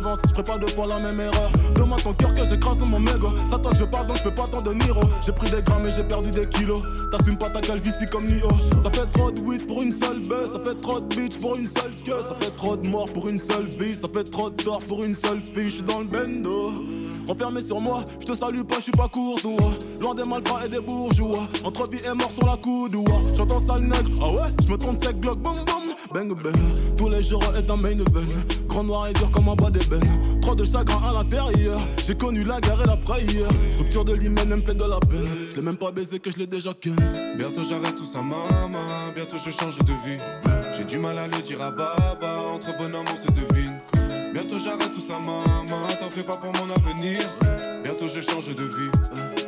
avances. Je ferai pas deux fois la même erreur. Demande ton cœur que j'écrase mon mégot. Ça toi que je parle donc je fais pas tant de Niro. J'ai pris des grammes et j'ai perdu des kilos. T'assumes pas ta calvitie comme Nio. Ça fait trop de weed pour une seule baisse. Ça fait trop de bitch pour une seule queue. Ça fait trop de morts pour une seule vie. Ça fait trop de tort pour une seule fille. J'suis dans le bendo. Enfermé sur moi, je te salue pas, je suis pas courtois. Loin des malfrats et des bourgeois. Entre vie et mort sur la coudoua. J'entends sale nègre, ah ouais, je me trompe sec, bloc, boum boum. Bang bang, tous les jours est un main event. Grand noir et dur comme un bas d'ébène. Trop de chagrin à l'intérieur. J'ai connu la guerre et la frayeur. Rupture de l'hymen me fait de la peine. Je l'ai même pas baisé que je l'ai déjà ken. Bientôt j'arrête tout ça, maman. Bientôt je change de vie. J'ai du mal à le dire à Baba. Entre bonhomme on se devine. Bientôt j'arrête tout ça, maman. T'en fais pas pour mon avenir. Bientôt je change de vie.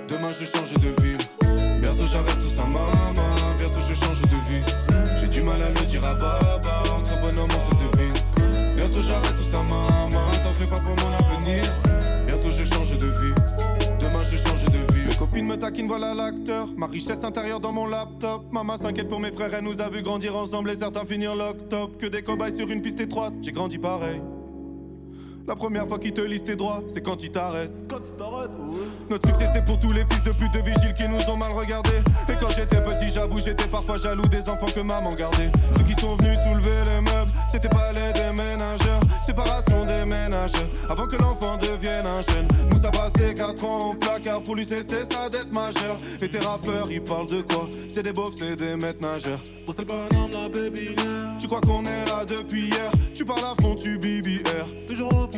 Demain je change de ville. Bientôt j'arrête tout ça, maman. Bientôt je change de vie. J'ai du mal à le dire à Baba. Entre bonhomme on se. J'arrête tout ça, maman. T'en fais pas pour mon avenir. Bientôt je change de vie. Demain je change de vie. Mes copines me taquinent, voilà l'acteur. Ma richesse intérieure dans mon laptop. Maman s'inquiète pour mes frères, elle nous a vu grandir ensemble et certains finir lock-top. Que des cobayes sur une piste étroite, j'ai grandi pareil. La première fois qu'il te lise tes droits, c'est quand il t'arrête. Quand tu t'arrêtes, ouais. Notre succès, c'est pour tous les fils de pute de vigiles qui nous ont mal regardés. Et quand j'étais petit, j'avoue, j'étais parfois jaloux des enfants que maman gardait. Ceux qui sont venus soulever les meubles, c'était pas les déménageurs. Séparation des ménageurs, avant que l'enfant devienne un jeune. Moussa passé 4 ans au placard, pour lui c'était sa dette majeure. Et tes rappeurs, ils parlent de quoi? C'est des beaufs, c'est des maîtres nageurs. Pour le bonhomme, la baby Tu crois qu'on est là depuis hier? Tu parles à fond, tu BBR. Toujours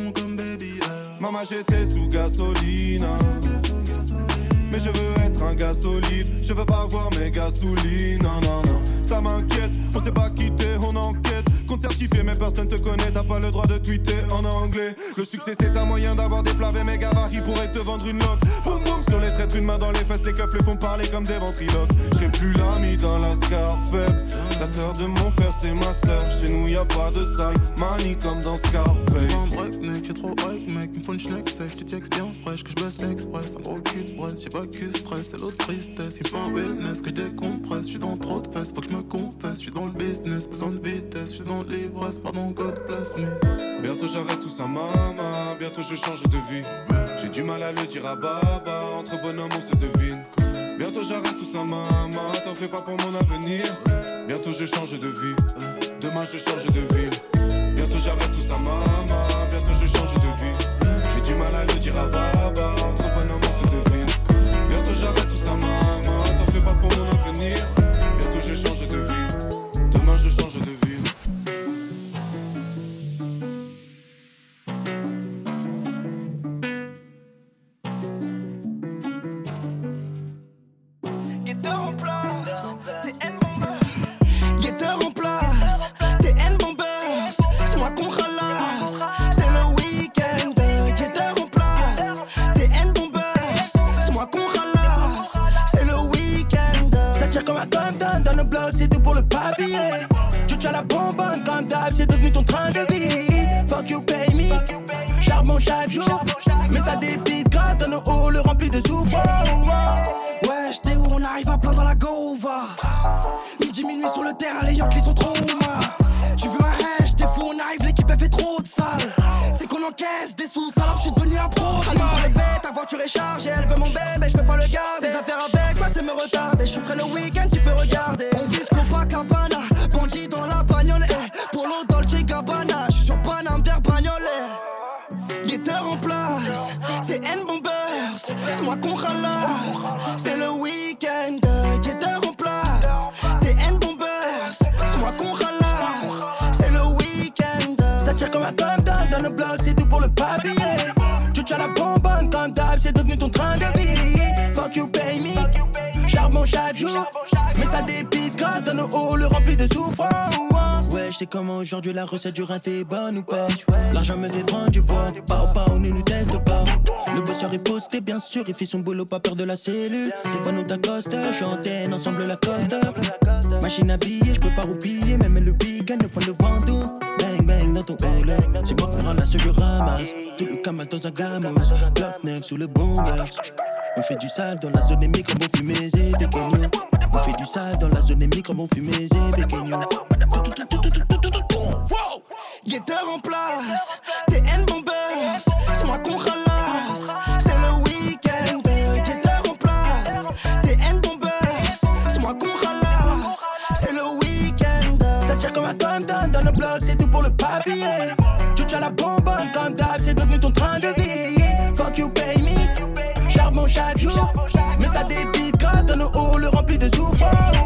Maman, j'étais sous gasoline. Mais je veux être un gars solide, je veux pas voir mes gasolines, non non non, ça m'inquiète, on s'est pas quitté, on enquête, certifié mais personne te connaît, t'as pas le droit de tweeter en anglais. Le succès c'est un moyen d'avoir des plats mes qui pourraient te vendre une loque. Boum boum sur les traîtres, une main dans les fesses, les keufs les font parler comme des ventriloques. J'ai plus l'ami dans la scar la sœur de mon frère c'est ma sœur, chez nous y a pas de side, money comme dans Scarface. mec, j'ai trop hype mec, me une schneck sèche, tu textes bien fraîche, que je baisse express, un gros cul de braise, j'ai pas que stress, c'est l'autre tristesse. Il un wellness que je décompresse. Je suis dans trop de fesses, faut que je me confesse. Je suis dans le business, besoin de vitesse. Je suis l'ivresse, pardon, God bless me. Bientôt j'arrête tout ça, maman. Bientôt je change de vie. J'ai du mal à le dire à Baba. Entre bonhommes, on se devine. Bientôt j'arrête tout ça, maman. T'en fais pas pour mon avenir. Bientôt je change de vie. Demain je change de ville. Bientôt j'arrête tout ça, maman. Bientôt je change de vie. J'ai du mal à le dire à Baba. Train de vie. Fuck you, pay me. Charbon chaque jour, mais ça débite grave dans nos halls remplis de souffrance. Wesh, t'es où on arrive à plein dans la gova. Midi, minuit sur le terrain, les Yankees sont trop mal. Tu veux un hash, t'es fou, on arrive, l'équipe elle fait trop de sale. C'est qu'on encaisse des sous, salope, je suis devenu un pro. Pas les bêtes, ta voiture est chargée, elle veut mon bébé, je peux pas le garder. Mais ça dépite grave dans nos halls remplis de souffrance. Ouais, je sais comment aujourd'hui la recette du rinté est bonne ou pas? L'argent me fait prendre du bois. Pas pas, on ne nous teste pas. Le bosseur est posté, bien sûr, il fait son boulot, pas peur de la cellule. T'es pas nous t'accostes, je antenne, ensemble la coste. Machine à billets, je peux pas roupiller, même le big ne point de vendoute. Bang bang dans ton bang C'est moi qui ramasse, je ramasse. Tout le camas dans un gamos. Glock neuf sous le bomber. On fait du sale dans la zone des comme on fume et béquignon. On fait du sale dans la zone des comme on fume et béquignon. Guetteur en place, t'es N bombers, c'est moi qu'on ralasse, mais ça débite grave dans nos halls remplis de souffrance.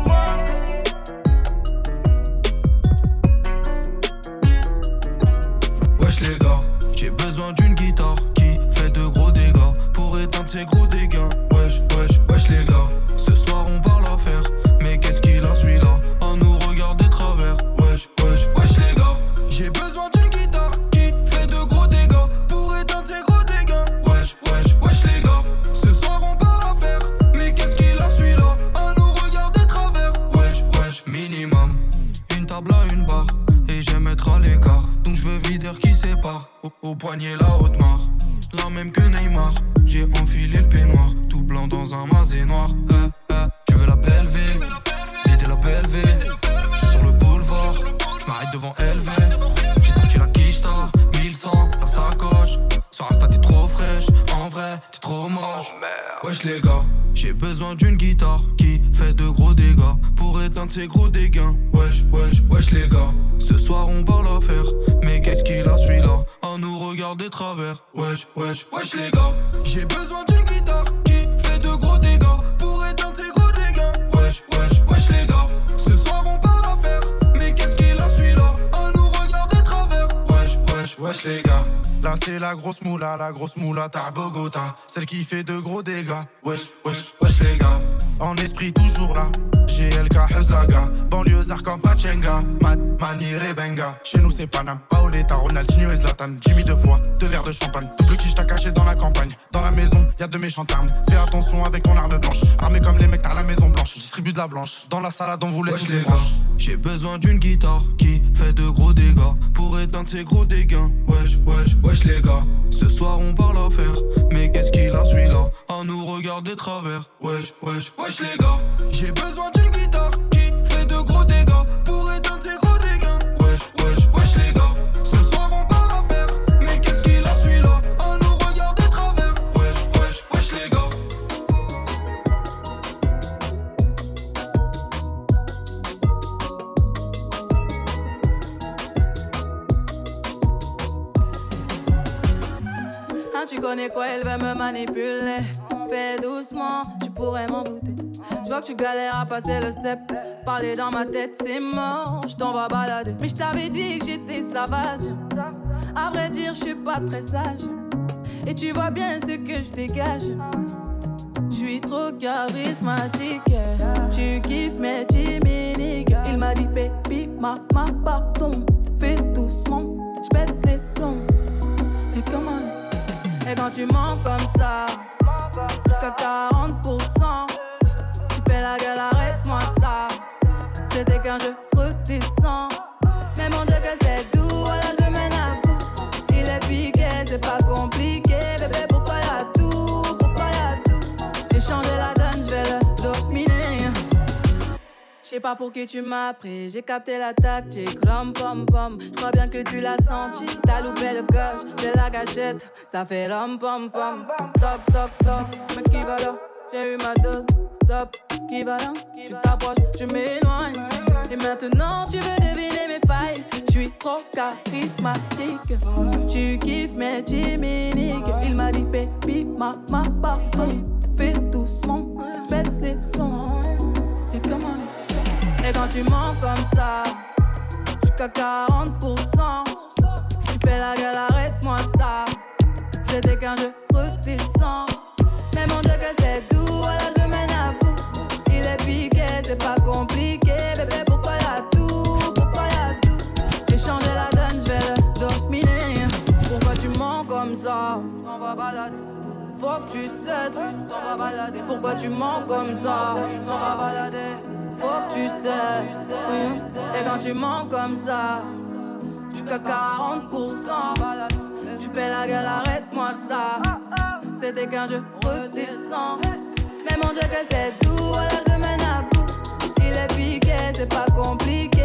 Grosse moula à Bogota. Celle qui fait de gros dégâts. Wesh, wesh, wesh les gars. En esprit toujours là. GLK Huzlaga. Banlieusard comme Pachenga. Mani Rebenga. Chez nous c'est Panam. Paoletta, Ronaldinho et Zlatan. Jimmy deux fois, deux verres de champagne. Double qui t'a caché dans la campagne. Dans la maison, y a de méchants termes Fais attention avec ton arme blanche. Armé comme les mecs à la maison blanche. Distribue de la blanche. Dans la salade on vous laisse les branches. J'ai besoin d'une guitare qui fait de gros dégâts. Pour éteindre ces gros dégâts. Wesh, wesh wesh les gars, ce soir on parle affaire. Mais qu'est-ce qu'il a celui-là À nous regarder travers. Wesh, wesh, wesh les gars, j'ai besoin tu connais quoi, elle veut me manipuler. Fais doucement, tu pourrais m'en douter. Je vois que tu galères à passer le step. Parler dans ma tête, c'est mort, je t'en vais balader. Mais je t'avais dit que j'étais sauvage. À vrai dire, je suis pas très sage. Et tu vois bien ce que je dégage. Je suis trop charismatique. Tu kiffes mes timides. Il m'a dit, baby, ma, ma, pardon. Et quand tu mens comme ça, jusqu'à 40%, tu fais la gueule, arrête-moi ça. C'était qu'un jeu redescends. Mais mon Dieu, que c'est sais pas pour qui tu m'as pris, j'ai capté la tactique, rom pom pom. Je crois bien que tu l'as senti, t'as loupé le coche de la gâchette, ça fait rom pom pom. Toc toc toc, mais qui va là? J'ai eu ma dose, stop, qui va là? Tu t'approches, je m'éloigne. Et maintenant tu veux deviner mes failles, je suis trop charismatique. Tu kiffes mes chimiques, il m'a dit baby, ma ma pardon. Fais doucement, pète les plombs. Et comment et quand tu mens comme ça, jusqu'à 40%, tu fais la gueule, arrête-moi ça. C'était qu'un jeu redescends. Mais mon Dieu, que c'est doux, à bout. Il faut que tu cesses. Balader, pourquoi tu mens comme ça? Balader, faut que tu cesses. Et quand tu mens comme ça, tu jusqu'à 40%. Tu fais la gueule, arrête-moi ça. C'était qu'un jeu, redescends. Mais mon Dieu, que c'est tout, voilà, je te mène. Il est piqué, c'est pas compliqué.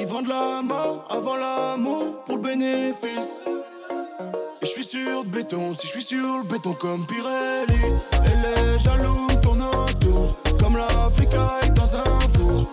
Ils vendent la mort avant l'amour pour le bénéfice. Et je suis sur le béton, si je suis sur le béton comme Pirelli. Et les jaloux tournent autour, comme l'Afrique dans un four.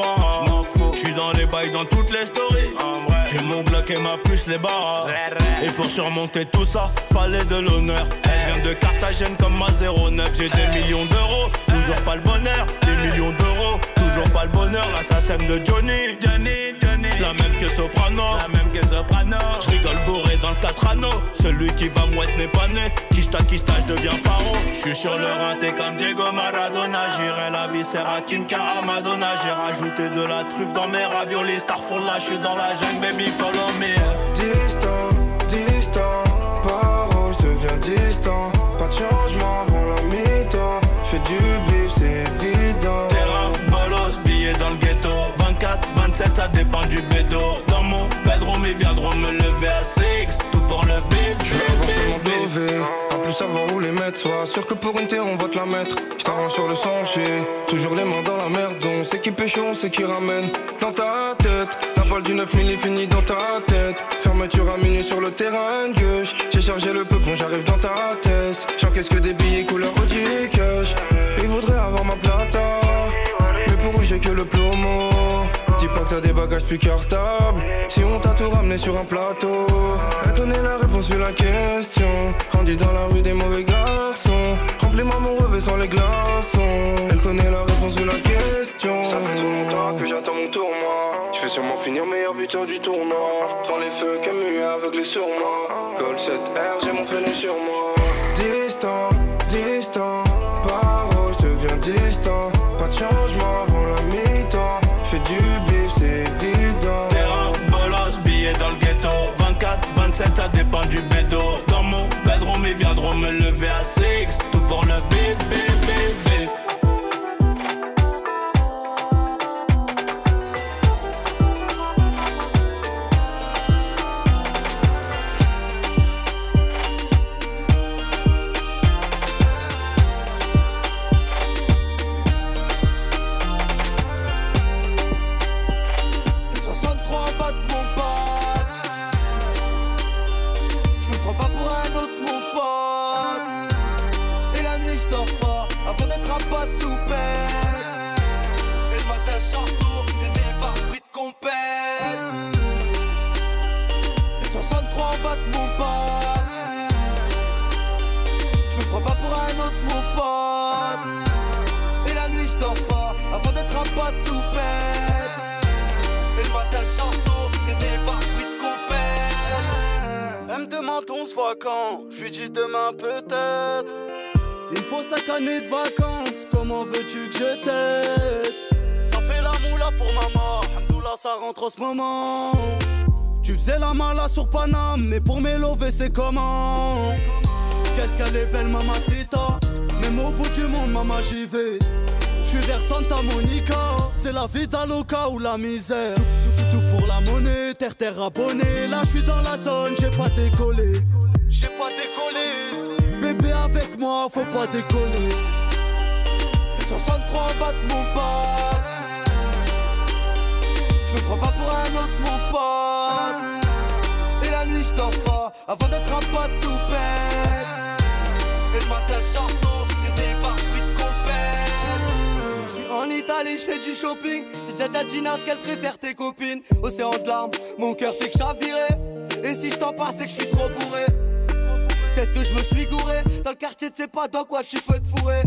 Barbara. J'suis dans les bails, dans toutes les stories. J'ai mon Glock et ma puce, les barres. Et pour surmonter tout ça, fallait de l'honneur. Elle vient de Carthagène comme ma 09. J'ai des millions d'euros, toujours pas le bonheur. Des millions d'euros, toujours pas le bonheur. L'assassin de Johnny. Johnny, Johnny. La même que Soprano. La même que Soprano. J'rigole bourré dans le 4 anneaux. Celui qui va mouette n'est pas né. Kishta, kishta, je deviens paro. J'suis sur le rinté comme Diego Maradona. J'irai la viscère à Kinka à Madonna. J'ai rajouté de la truffe dans mes raviolis. Starfall là, j'suis dans la jungle, baby, follow me. Distant, distant, paro, je deviens distant. Pas de changement 24, 27, ça dépend du bédo Dans mon bedroom, ils viendront me lever à 6 Tout pour le beat, Je veux avoir tellement en plus savoir où les mettre. Sois sûr que pour une terre on va te la mettre. J't'arrange sur le sentier, toujours les mains dans la merde. On sait qui pêche, on sait qui ramène. Dans ta tête, la balle du 9000 est finie dans ta tête. Fermeture à minuit sur le terrain de gauche. J'ai chargé le peupon, j'arrive dans ta tête. J'encaisse que des billets couleur Audi cash? Ils voudraient avoir ma plata, mais pour eux j'ai que le plomo? T'as des bagages plus cartables. Si on t'a tout ramené sur un plateau, elle connaît la réponse sur la question. Grandi dans la rue des mauvais garçons. Remplis-moi mon revêt sans les glaçons. Elle connaît la réponse sur la question. Ça fait trop longtemps que j'attends mon tour, moi. Je vais sûrement finir meilleur buteur du tournoi. Devant les feux, Camus aveuglé sur moi. Gold 7R, j'ai mon fenêtre sur moi. Distant, distant, 27, ça dépend du bédo. Dans mon bedroom, ils viendront me lever à 6 Tout pour le beat, faisais la mala sur Paname, mais pour m'élever c'est comment? Qu'est-ce qu'elle est belle mamacita Même au bout du monde maman j'y vais Je suis vers Santa Monica C'est la vie d'Aloca ou la misère. Tout, pour la monnaie, terre terre abonné Là je suis dans la zone, j'ai pas décollé. J'ai pas décollé. Bébé avec moi, faut pas décoller. C'est 63 en de mon pas Je me prends pas pour un autre mon la je pas Avant d'être un pote sous Et le matin je réveillé par bruit de compète Je suis en Italie, je fais du shopping. C'est Jaja Gina ce qu'elle préfère tes copines. Océan de larmes, mon cœur fait que chavirer Et si je t'en passe c'est que je suis trop bourré. Peut-être que je me suis gouré. Dans le quartier, tu sais pas dans quoi tu peux te fourrer?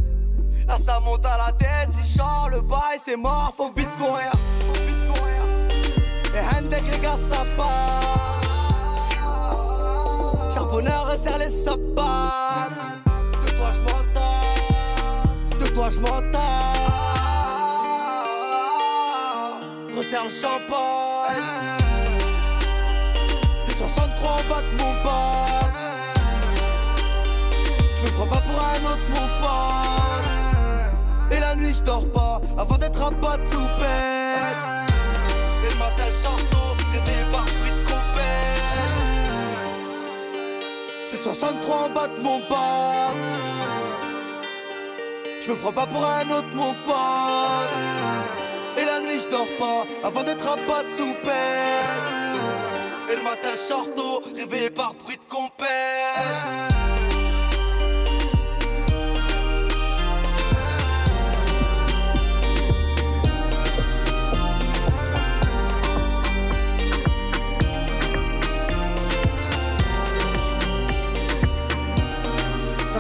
Là ça monte à la tête, si chant le bail c'est mort, faut vite courir. Faut vite courir. Et Hendek les gars ça part Charbonneur resserre les sapins De toi je m'entends. De toi je m'entends. Resserre le champagne. C'est 63 en bas de mon bas Je me prends pas pour un autre mon pote. Et la nuit je dors pas Avant d'être un pote sous peine. Et le matin je 63 en bas de mon pote Je me prends pas pour un autre mon pote. Et la nuit je dors pas Avant d'être un pote sous peine. Et le matin je Réveillé par bruit de compète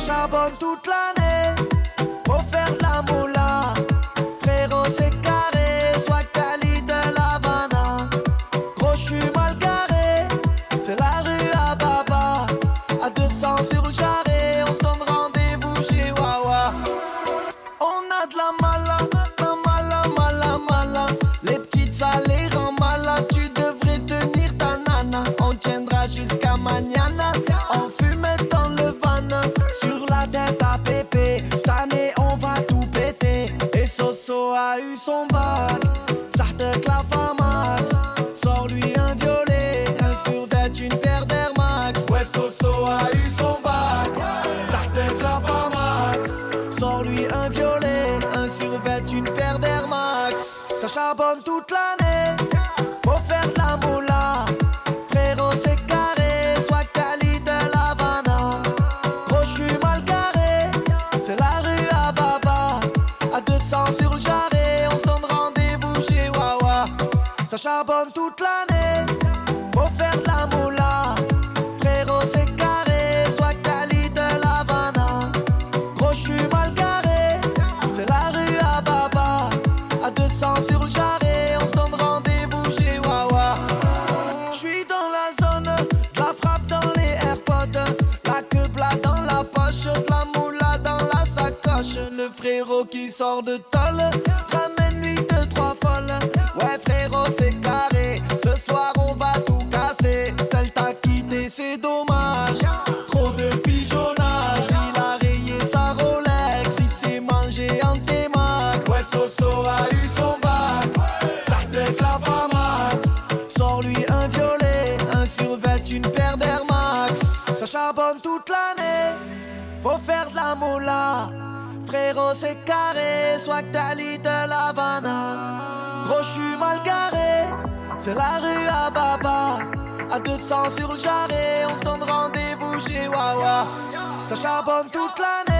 charbonne toute l'année, la queue plat dans la poche, de la moula dans la sacoche. Le frérot qui sort de tôle, ramène-lui c'est la rue à Baba. À 200 sur le jarret, on se donne rendez-vous chez Wawa. Ça charbonne toute l'année,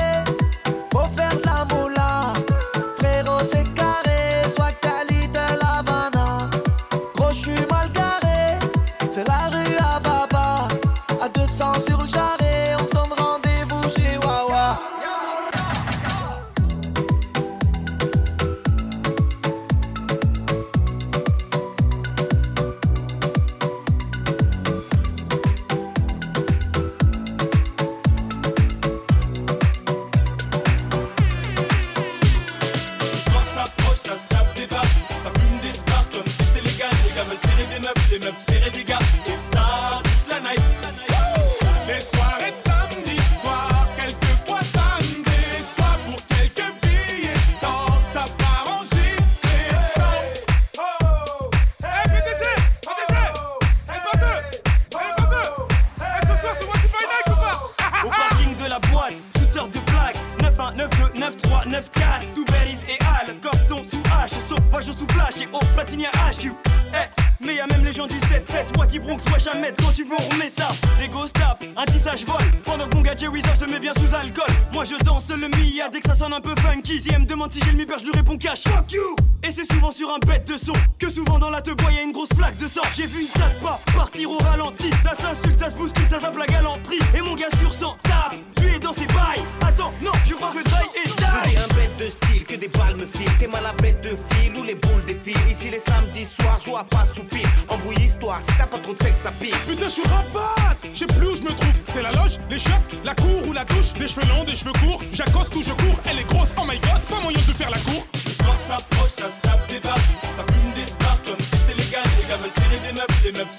je lui réponds cash, fuck you! Et c'est souvent sur un bête de son que souvent dans la te y'a une grosse flaque de sang. J'ai vu une plate pas partir au ralenti, ça s'insulte, ça se bouscule, ça zappe la galanterie. Et mon gars sur 100 tape, dans ses bails. Attends, non, je crois que Dry est die. un bête de style, que des balles me filent. T'es mal à bête de fil ou les boules défilent. Ici les samedis soirs, joue à face ou pire. Embrouille histoire, si t'as pas trop de fait que ça pique. Putain, je suis rabat, je sais plus où je me trouve. C'est la loge, les chocs, la cour ou la douche. Des cheveux longs, des cheveux courts. J'accoste ou je cours. Elle est grosse, oh my god, pas moyen de faire la cour. Le soir s'approche, ça se tape des barres. Ça fume des stars comme si c'était légal. Les gars veulent serrer des meufs, les meufs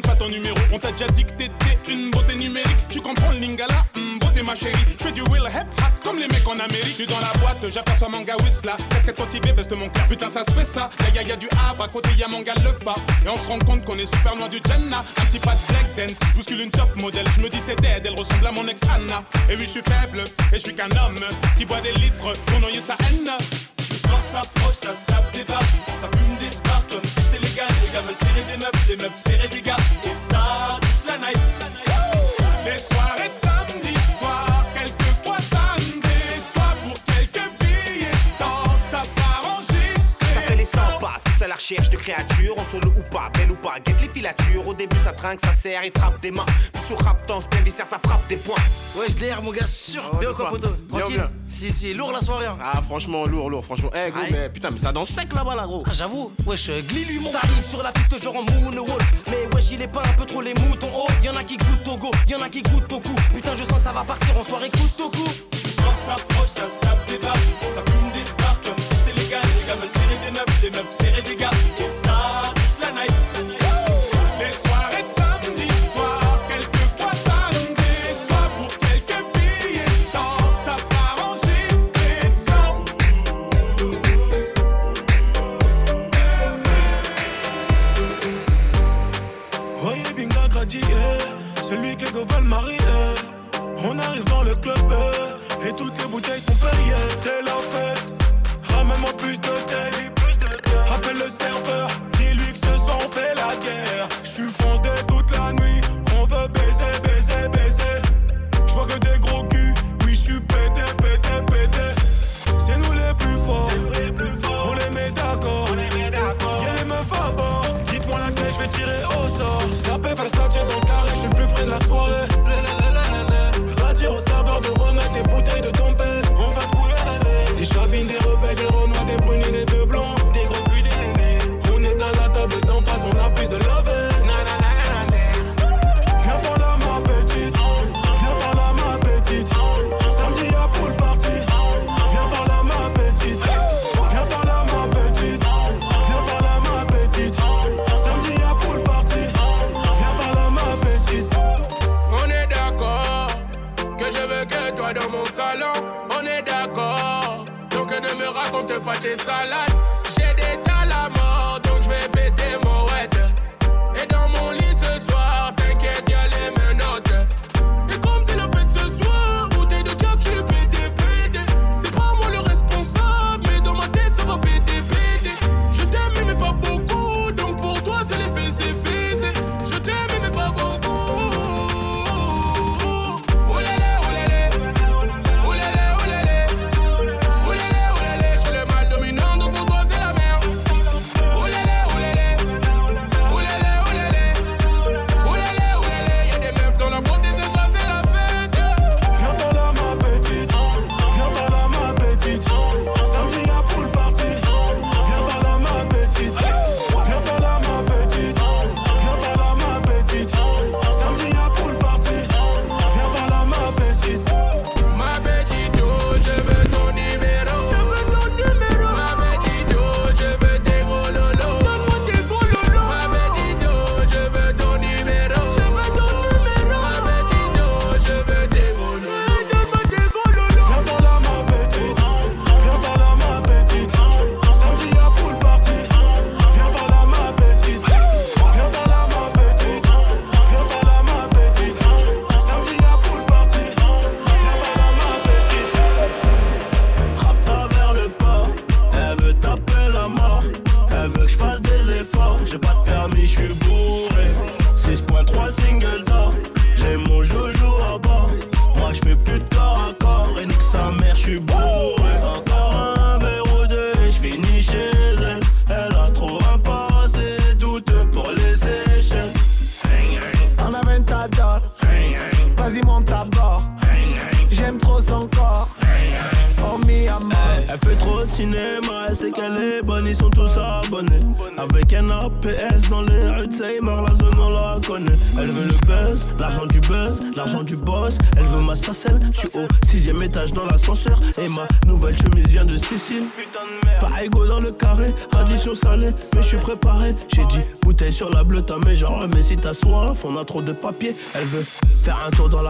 pas ton numéro. On t'a déjà dit que t'étais une beauté numérique. Tu comprends le lingala Hum, Beauté ma chérie. Je fais du real hip hop comme les mecs en Amérique. Je suis dans la boîte, j'aperçois manga Whistla. Casquette motivée, veste mon cœur. Putain, ça se fait ça. Y'a y, y a du Havre, à côté y'a manga le fa. Et on se rend compte qu'on est super loin du Jenna. Un petit pas de black dance, bouscule une top modèle. Je me dis c'est dead, elle ressemble à mon ex Anna. Et oui, je suis faible, et je suis qu'un homme qui boit des litres pour noyer sa haine. Le s'approche, ça se tape des barres. Ça fume des stars comme si c'était légal. Les gars veulent serrer des meufs, les meufs serrer des gars. Créatures, en solo ou pas, belle ou pas, guette les filatures. Au début ça trinque, ça serre et frappe des mains. Puis sur rap danse, bien viscère, ça frappe des points. Ouais, je l'air, mon gars, sûr. bien ou quoi, poto Tranquille? bien. Si, si, lourd la soirée. Hein. Ah, franchement, lourd, lourd, franchement. Eh, gros, Aïe. mais putain, mais ça danse sec là-bas, là, gros. Ah, j'avoue, wesh, glis lui mon T'arrives sur la piste genre en moonwalk Mais wesh il est pas un peu trop les moutons Oh, y'en a qui goûtent au go, y'en a qui goûtent au cou Putain je sens que ça va partir en soirée coûte au cou Le soir s'approche, ça se tape des barres. Ça fume des stars comme si c'était légal. Les gars veulent serrer des meufs, les meufs serrer des gars. de papier. Elle veut faire un tour dans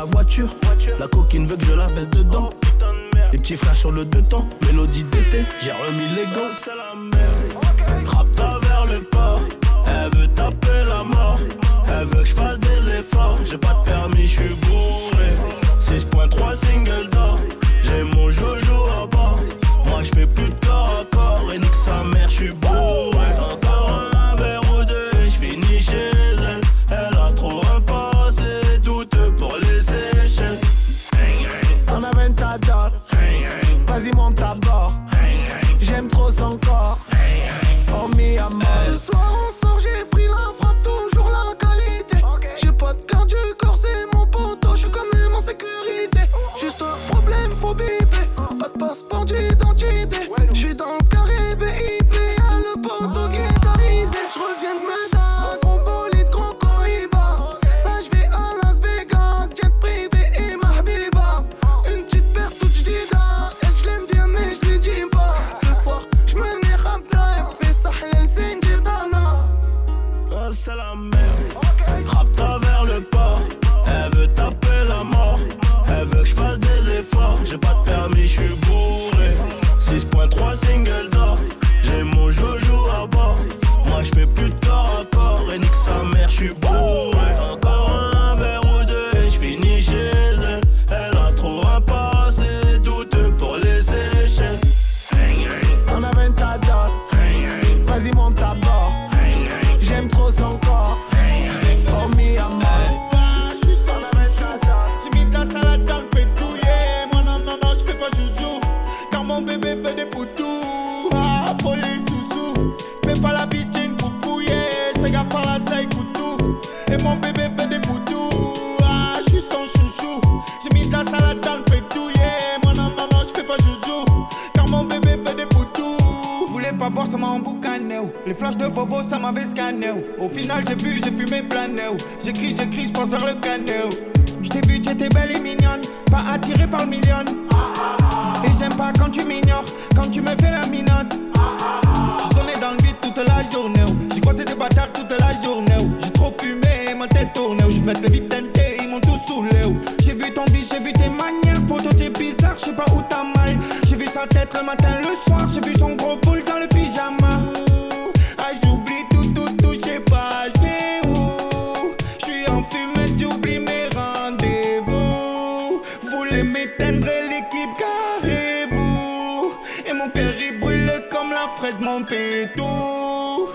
éteindre l'équipe, carrez-vous. Et mon père il brûle comme la fraise, mon pétou.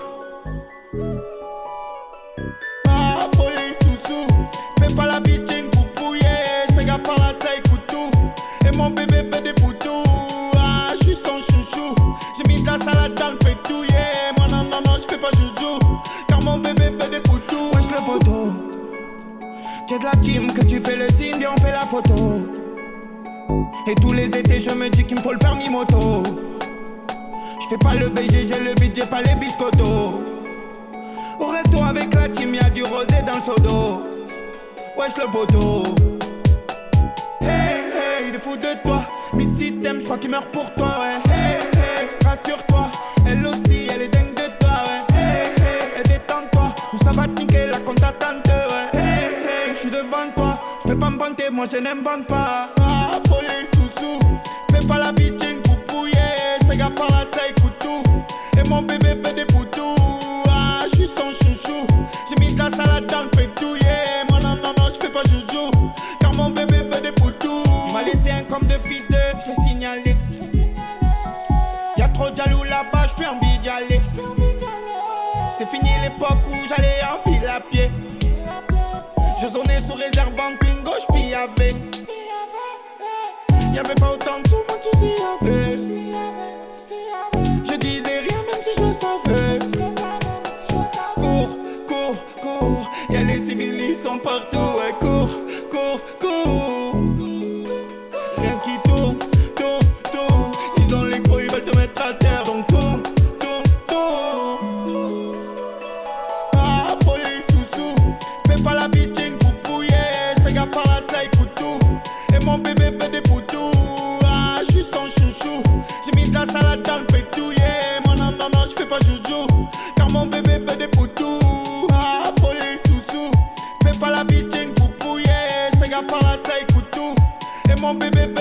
Pas voler sous-sous, fais pas la bise, j'ai une poupouille. Fais gaffe par la saille, couteau. Et mon bébé fait des poutous. Ah, je suis son chouchou. J'ai mis de la salade dans le yeah. Moi, non, non, non, je fais pas joujou. Car mon bébé fait des poutous. Wesh, le poteau. J'ai de la team que tu fais le signe et on fait la photo. Et tous les étés, je me dis qu'il me faut le permis moto. Je fais pas le BG, j'ai le beat, j'ai pas les biscottos. Au resto avec la team, y'a du rosé dans le sodo. Wesh le poteau. Hey, hey, il est fou de toi. Mais si t'aimes, je crois qu'il meurt pour toi, ouais. Hey, hey, rassure-toi. Elle aussi, elle est dingue de toi, ouais. Hey, hey, détends-toi. Ou ça va te niquer la compte attente, ouais. Hey, hey, je suis devant toi. Je fais pas me vanter, moi je n'invente pas. Ah, pas la bise, j'ai une poupouille. Fais gaffe par là, ça écoute tout. Et mon bébé fait des poutous. Ah, je suis son chouchou. J'ai mis de la salade dans le pétou. Yeah. Moi, non, non, non, je fais pas joujou. Car mon bébé fait des poutous. Il m'a laissé un comme de fils de. Je l'ai signalé. Y'a trop de jaloux là-bas, j'ai plus envie d'y aller. C'est fini l'époque où j'allais en savais. Cours, cours, cours, y'a les civils, partout. mon bébé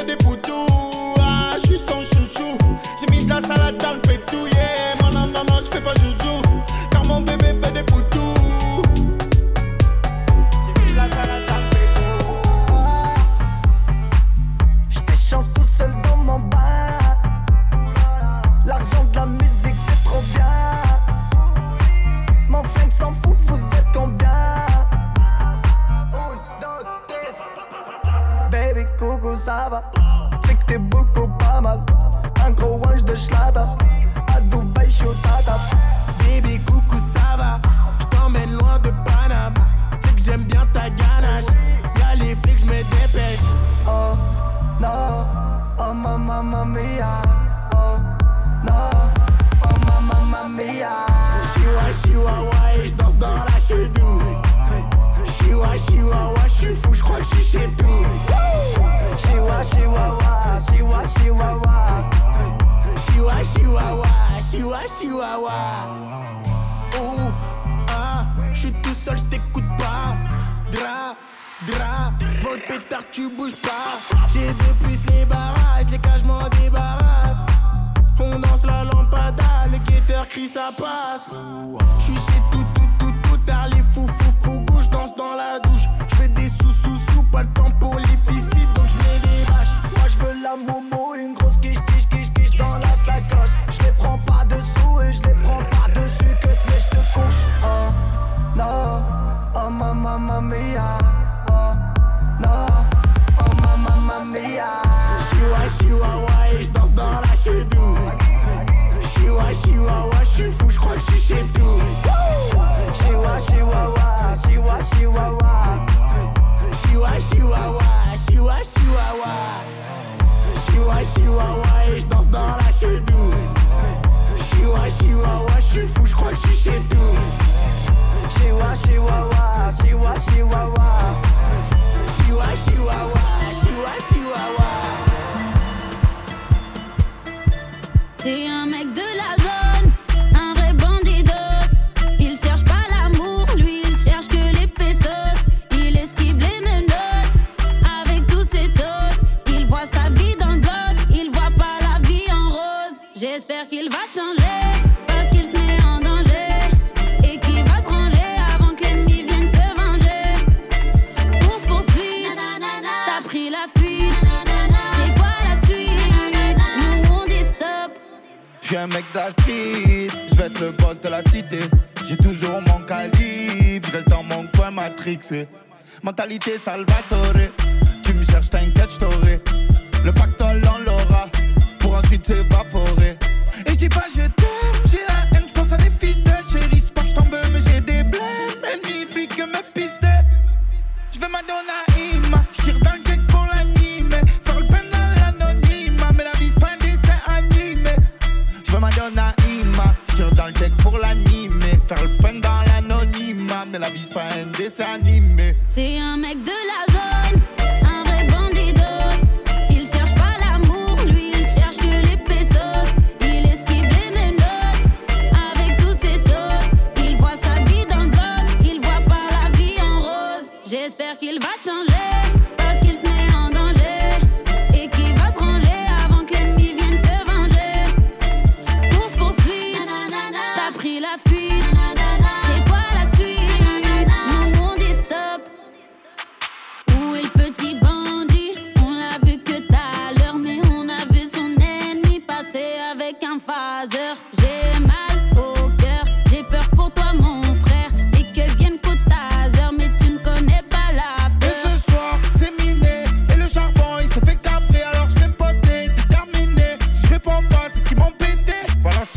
Mentalité Salvatore.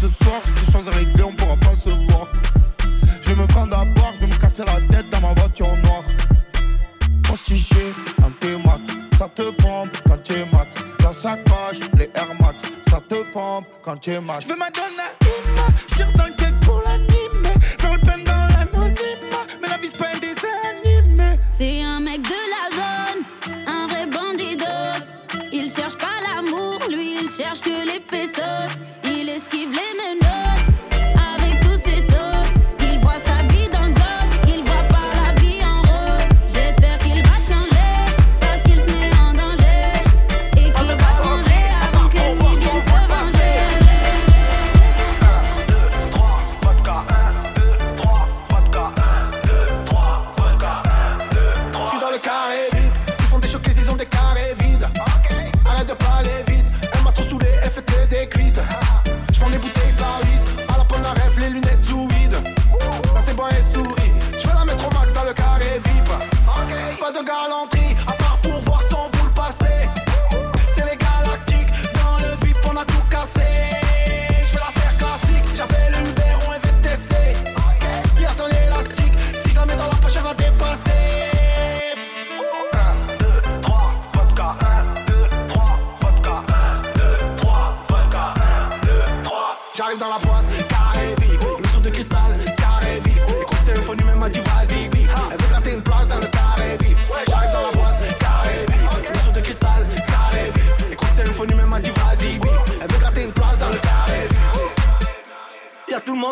ce soir, j'ai des choses à régler, on pourra pas se voir. Je vais me prendre à part, je vais me casser la tête dans ma voiture noire. Prostitué, un témat, ça te pompe quand tu es mat. La sacoche, les Air Max, ça te pompe quand tu es mat. Je veux Madonna, Ima, je tire dans le cake pour l'animer. Faire le pain dans l'anonymat, mais la vie c'est pas un dessin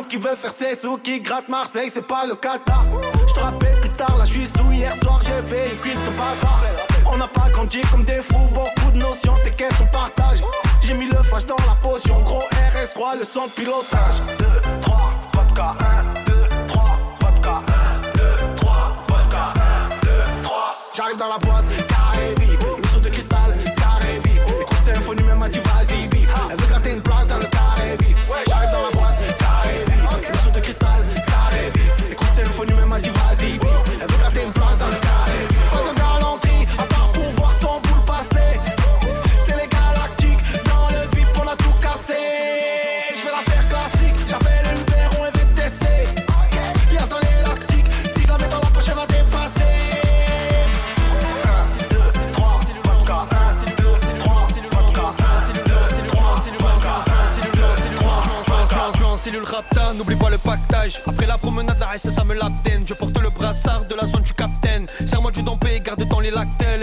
qui veut faire ses sous, qui gratte Marseille, c'est pas le Qatar. Je plus tard, là je suis. Hier soir j'ai fait une cuite de bâtard. On n'a pas grandi comme des fous, beaucoup de notions, t'inquiète, on partage. J'ai mis le flash dans la potion, gros RS3, le son pilotage. 2, 3, vodka, 1, 2, 3, vodka, 1, 2, 3, vodka, 1, 2, 3. J'arrive dans la boîte,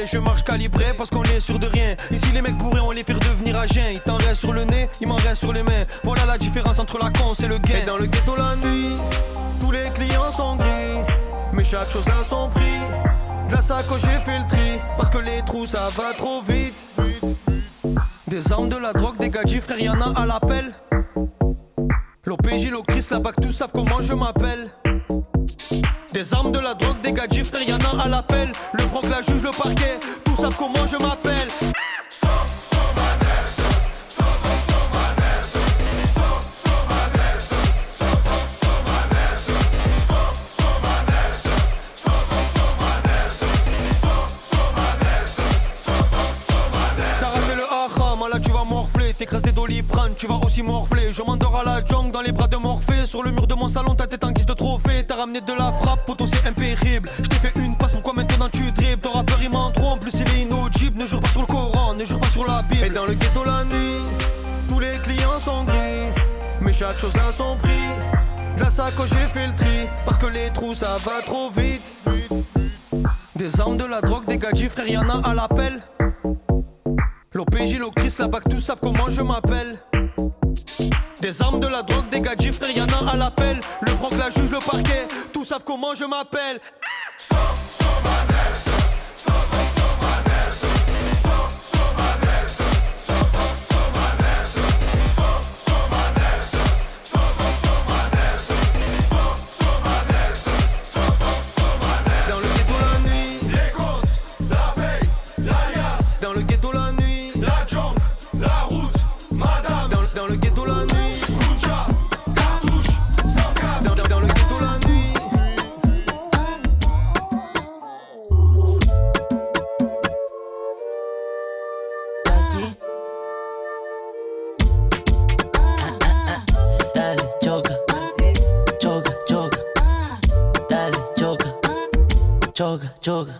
je marche calibré parce qu'on est sûr de rien. Ici, les mecs bourrés, on les fait devenir agents. Il t'en reste sur le nez, il m'en reste sur les mains. Voilà la différence entre la con et le gain. Et dans le ghetto la nuit, tous les clients sont gris. Mais chaque chose a son prix. De la sacoche, j'ai fait le tri. Parce que les trous, ça va trop vite. Des armes, de la drogue, des gadgets, frère, y'en a à l'appel. L'OPJ, l'octrice, la BAC, tous savent comment je m'appelle. Des armes, de la drogue, des gadgets, frère, y'en a à l'appel. Le proc, la juge, le parquet, tous savent comment je m'appelle. Tu vas aussi morfler. Je m'endors à la jungle dans les bras de Morphée. Sur le mur de mon salon, ta tête en guise de trophée. T'as ramené de la frappe, poto c'est impérible. Je fait une passe, pourquoi maintenant tu dribbles? Ton rappeur il m'en trompe, en plus il est inaudible. Ne jure pas sur le Coran, ne jure pas sur la Bible. Et dans le ghetto la nuit, tous les clients sont gris. Mais chaque chose a son prix. De la sacoche, j'ai fait le tri. Parce que les trous ça va trop vite. Des armes, de la drogue, des gadgets, frère, y'en a à l'appel. L'OPJ, l'octrice, la BAC, tous savent comment je m'appelle. Des armes, de la drogue, des gadgets, frère, à l'appel. Le proc, la juge, le parquet, tous savent comment je m'appelle. Dans choca,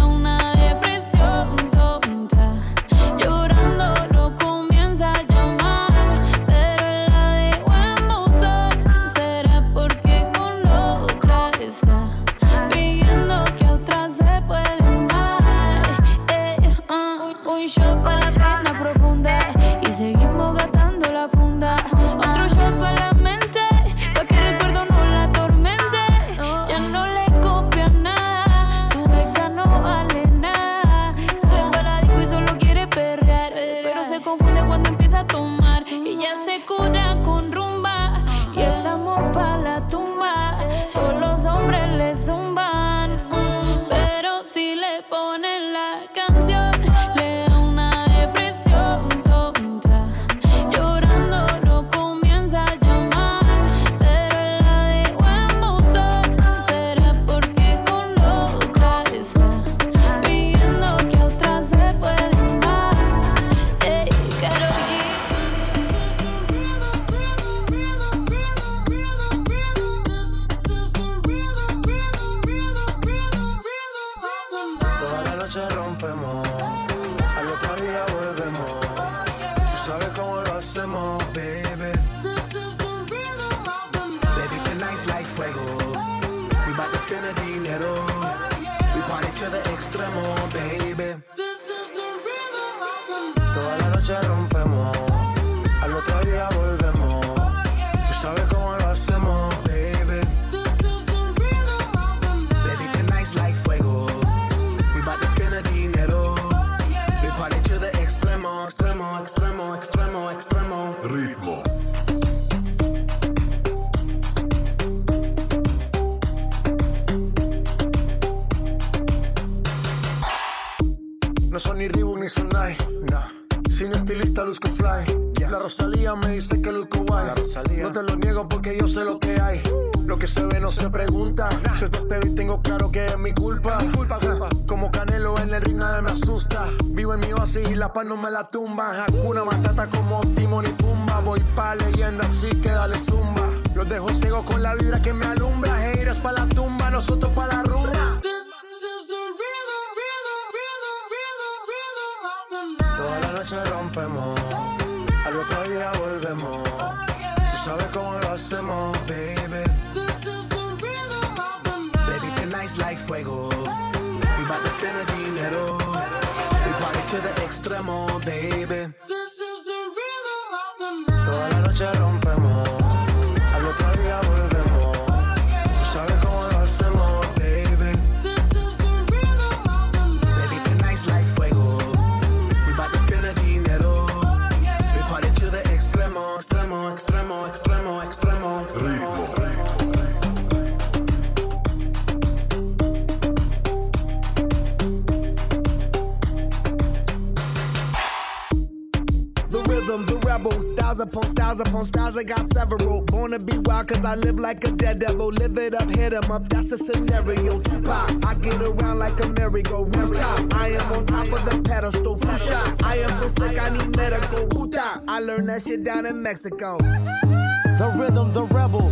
dice que luzco guay. No te lo niego porque yo sé lo que hay. Lo que se ve no se pregunta. Yo te espero y tengo claro que es mi culpa. mi culpa, culpa. Como Canelo en el ring nadie me asusta. Vivo en mi oasis y la paz no me la tumba. Hakuna Matata como Timon y Pumba. Voy pa' leyenda así que dale zumba. Los dejo ciegos con la vibra que me alumbra. Heiras pa' la tumba, nosotros pa' la rumba. Toda la noche rompemos al otro día volvemos. Tú sabes cómo lo hacemos, baby. Baby, tonight's like fuego. We bout to spend the dinero. We party to the extremo, baby. styles upon styles upon styles. I got several. Born to be wild, cause I live like a dead devil. Live it up, hit em up. That's a scenario. Tupac, I get around like a merry-go rooftop. I am on top of the pedestal. Fusha, I am so sick, I need medical. Uta, I learned that shit down in Mexico. The rhythm, the rebel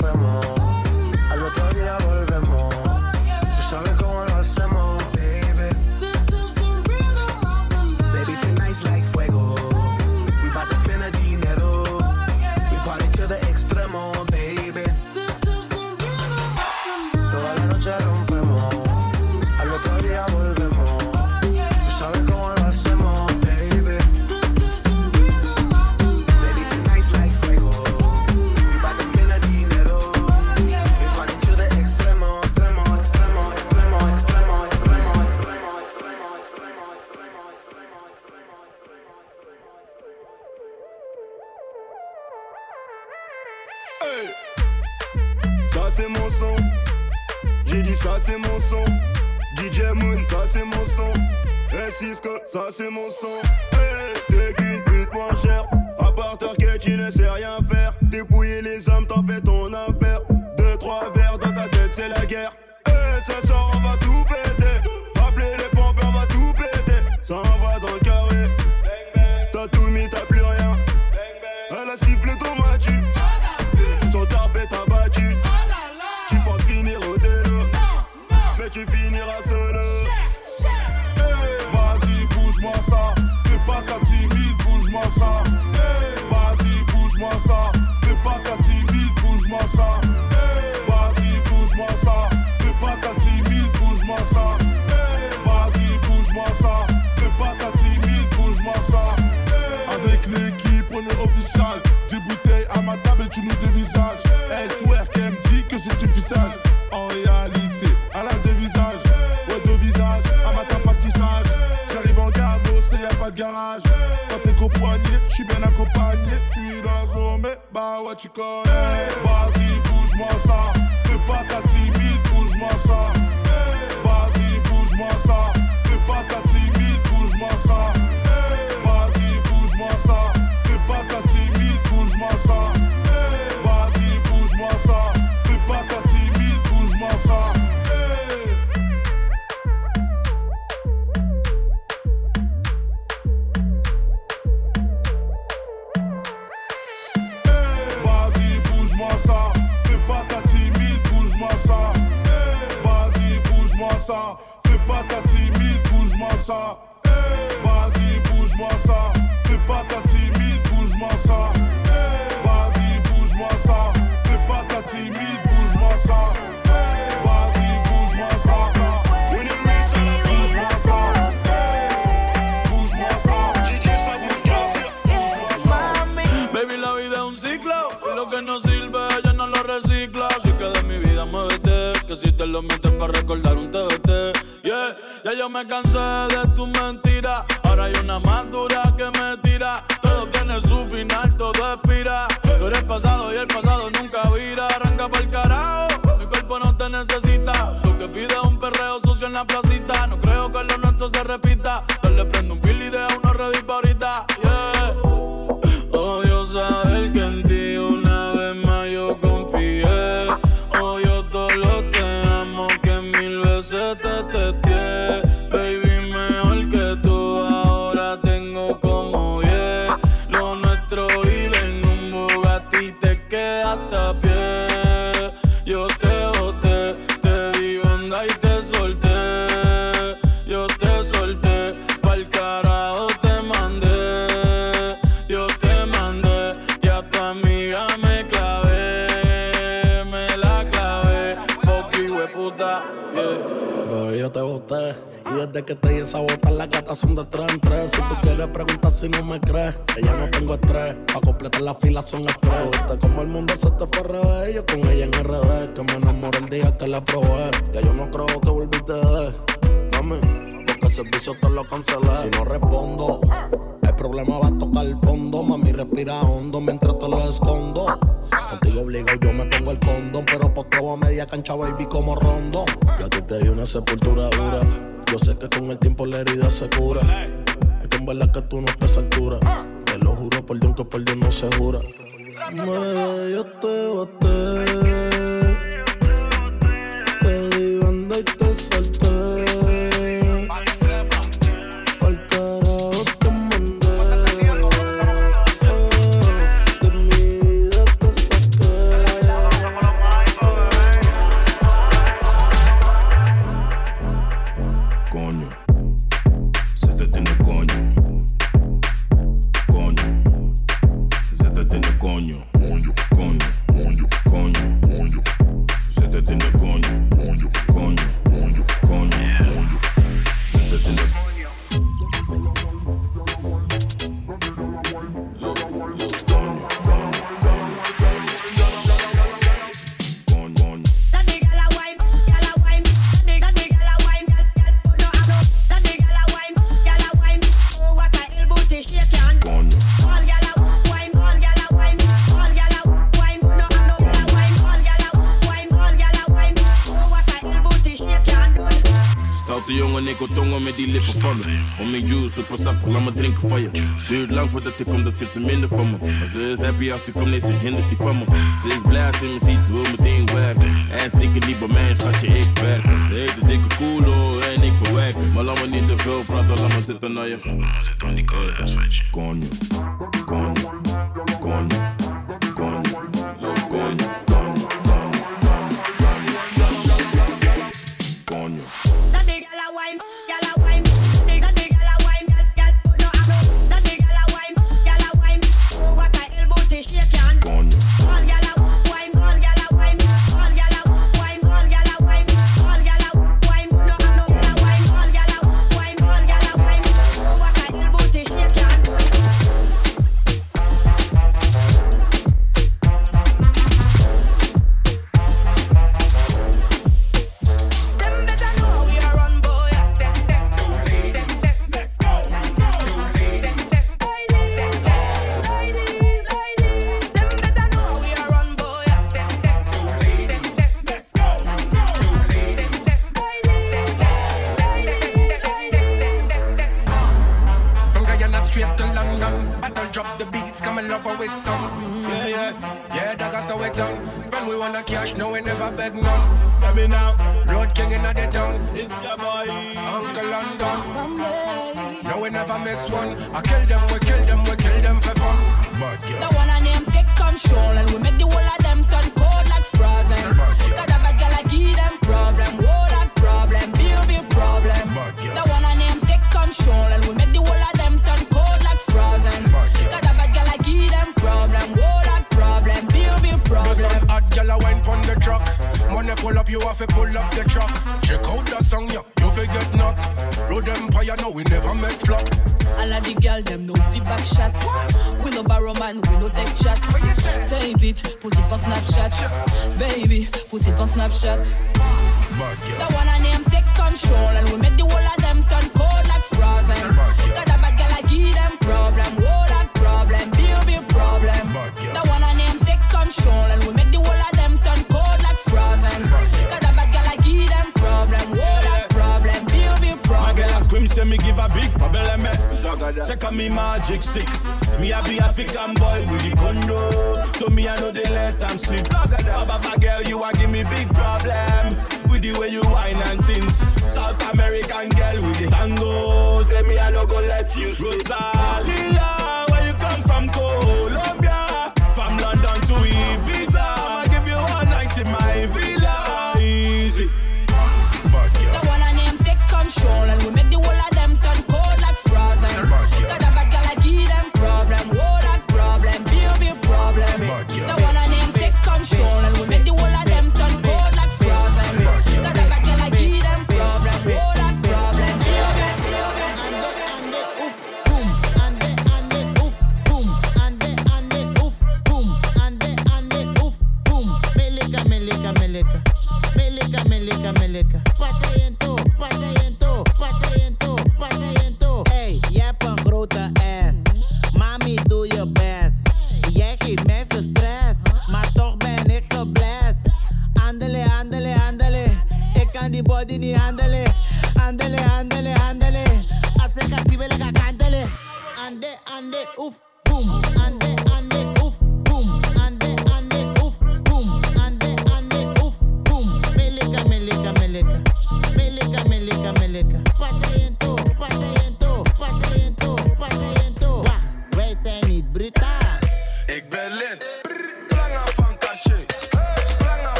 passez mon sang. servicio te lo cancelé. Si no respondo, el problema va a tocar el fondo. Mami, respira hondo mientras te lo escondo. Contigo obligo, yo me pongo el condón. Pero posteo a media cancha, baby, como rondo. Yo a ti te di una sepultura dura. Yo sé que con el tiempo la herida se cura. Es que en verdad que tú no estás a altura. Te lo juro por Dios que por Dios no se jura. Me, yo te este boté. ze minder van me. ze is happy als ze komt, nee, ze hindert die van me. Ze is blij als ze me ziet, ze wil meteen werken. En dikke niet bij mij, schatje, ik werk hem. Ze heeft de dikke koelo en ik bewerk. Maar laat me niet te veel praten, laat me zitten naar je. Laat me zitten, want.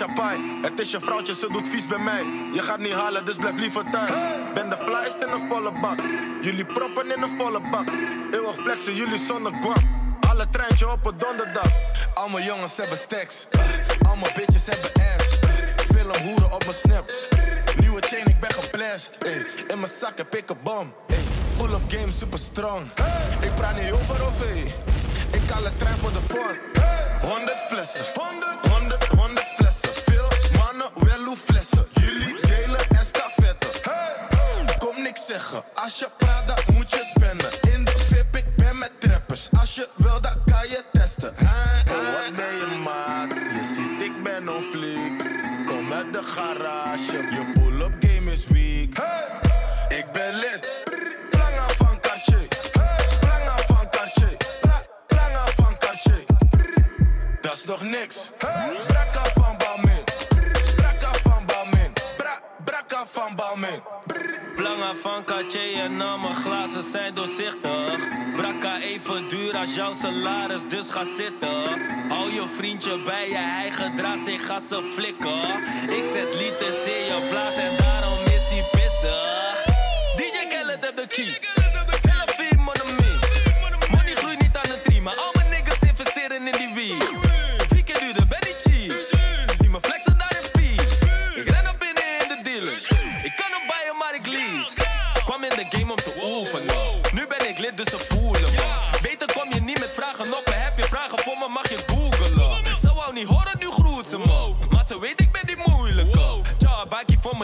Het is je vrouwtje, ze doet vies bij mij. Je gaat niet halen, dus blijf liever thuis. Ben de flyest in een volle bak. Jullie proppen in een volle bak. Eeuwig flexen, jullie zonder guap. Alle treintje op een donderdag. Allemaal jongens hebben stacks. Allemaal bitches hebben ass. Film hoeren op mijn snap. Nieuwe chain, ik ben geblest. Ey. In mijn zak heb ik een bom. Ey. Pull-up game super strong. Ik praat niet over of. Ik een trein voor de vorm. 100 flessen. Oh, wat ben je maat? Je ziet, ik ben een fliek. Kom uit de garage. Je pull-up game is weak. Ik ben lid. Planga van Cartier. Planga van Cartier. Planga van Cartier. Dat is nog niks. Brakka van Balmain. Brakka van Balmain. Bra Brakka van Balmain. Belangen van Cartier en al mijn glazen zijn doorzichtig. Brakka even duur als jouw salaris, dus ga zitten. Hou je vriendje bij je, hij gedraagt zich als ze flikken. Ik zet liters in je blaas en daarom is hij pissig. DJ Khaled heb de key.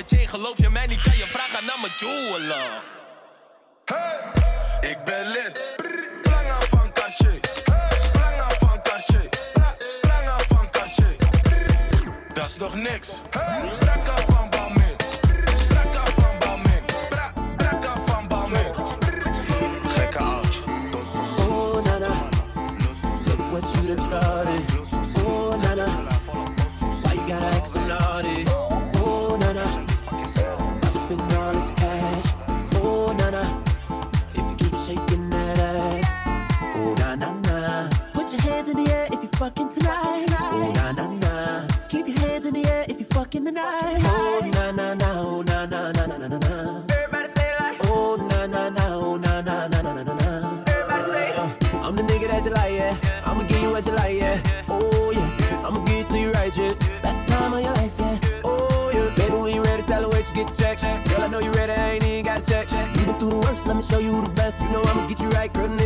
Chain, geloof je mij niet? Kan je vragen naar mijn jeweler. Ik ben lid. Planga van Cartier. Planga van. Pla- Planga van Cartier. Dat is nog niks. Brakka fucking tonight. Oh, na na na. Keep your hands in the air if you're fucking tonight. Oh, na na na. Oh, na na na na na na na. Oh, na na na. Oh, na na na na na na na. Uh, I'm the nigga that you like, yeah. I'ma give you what you like, yeah. Oh yeah, I'ma give it to you right, yeah. Best time of your life, yeah. Oh yeah, baby, when you ready, tell her wait, you get the check. Girl, I know you ready, I ain't even got to check. You been through the worst, let me show you who the best. You know I'ma get you right, girl, niggas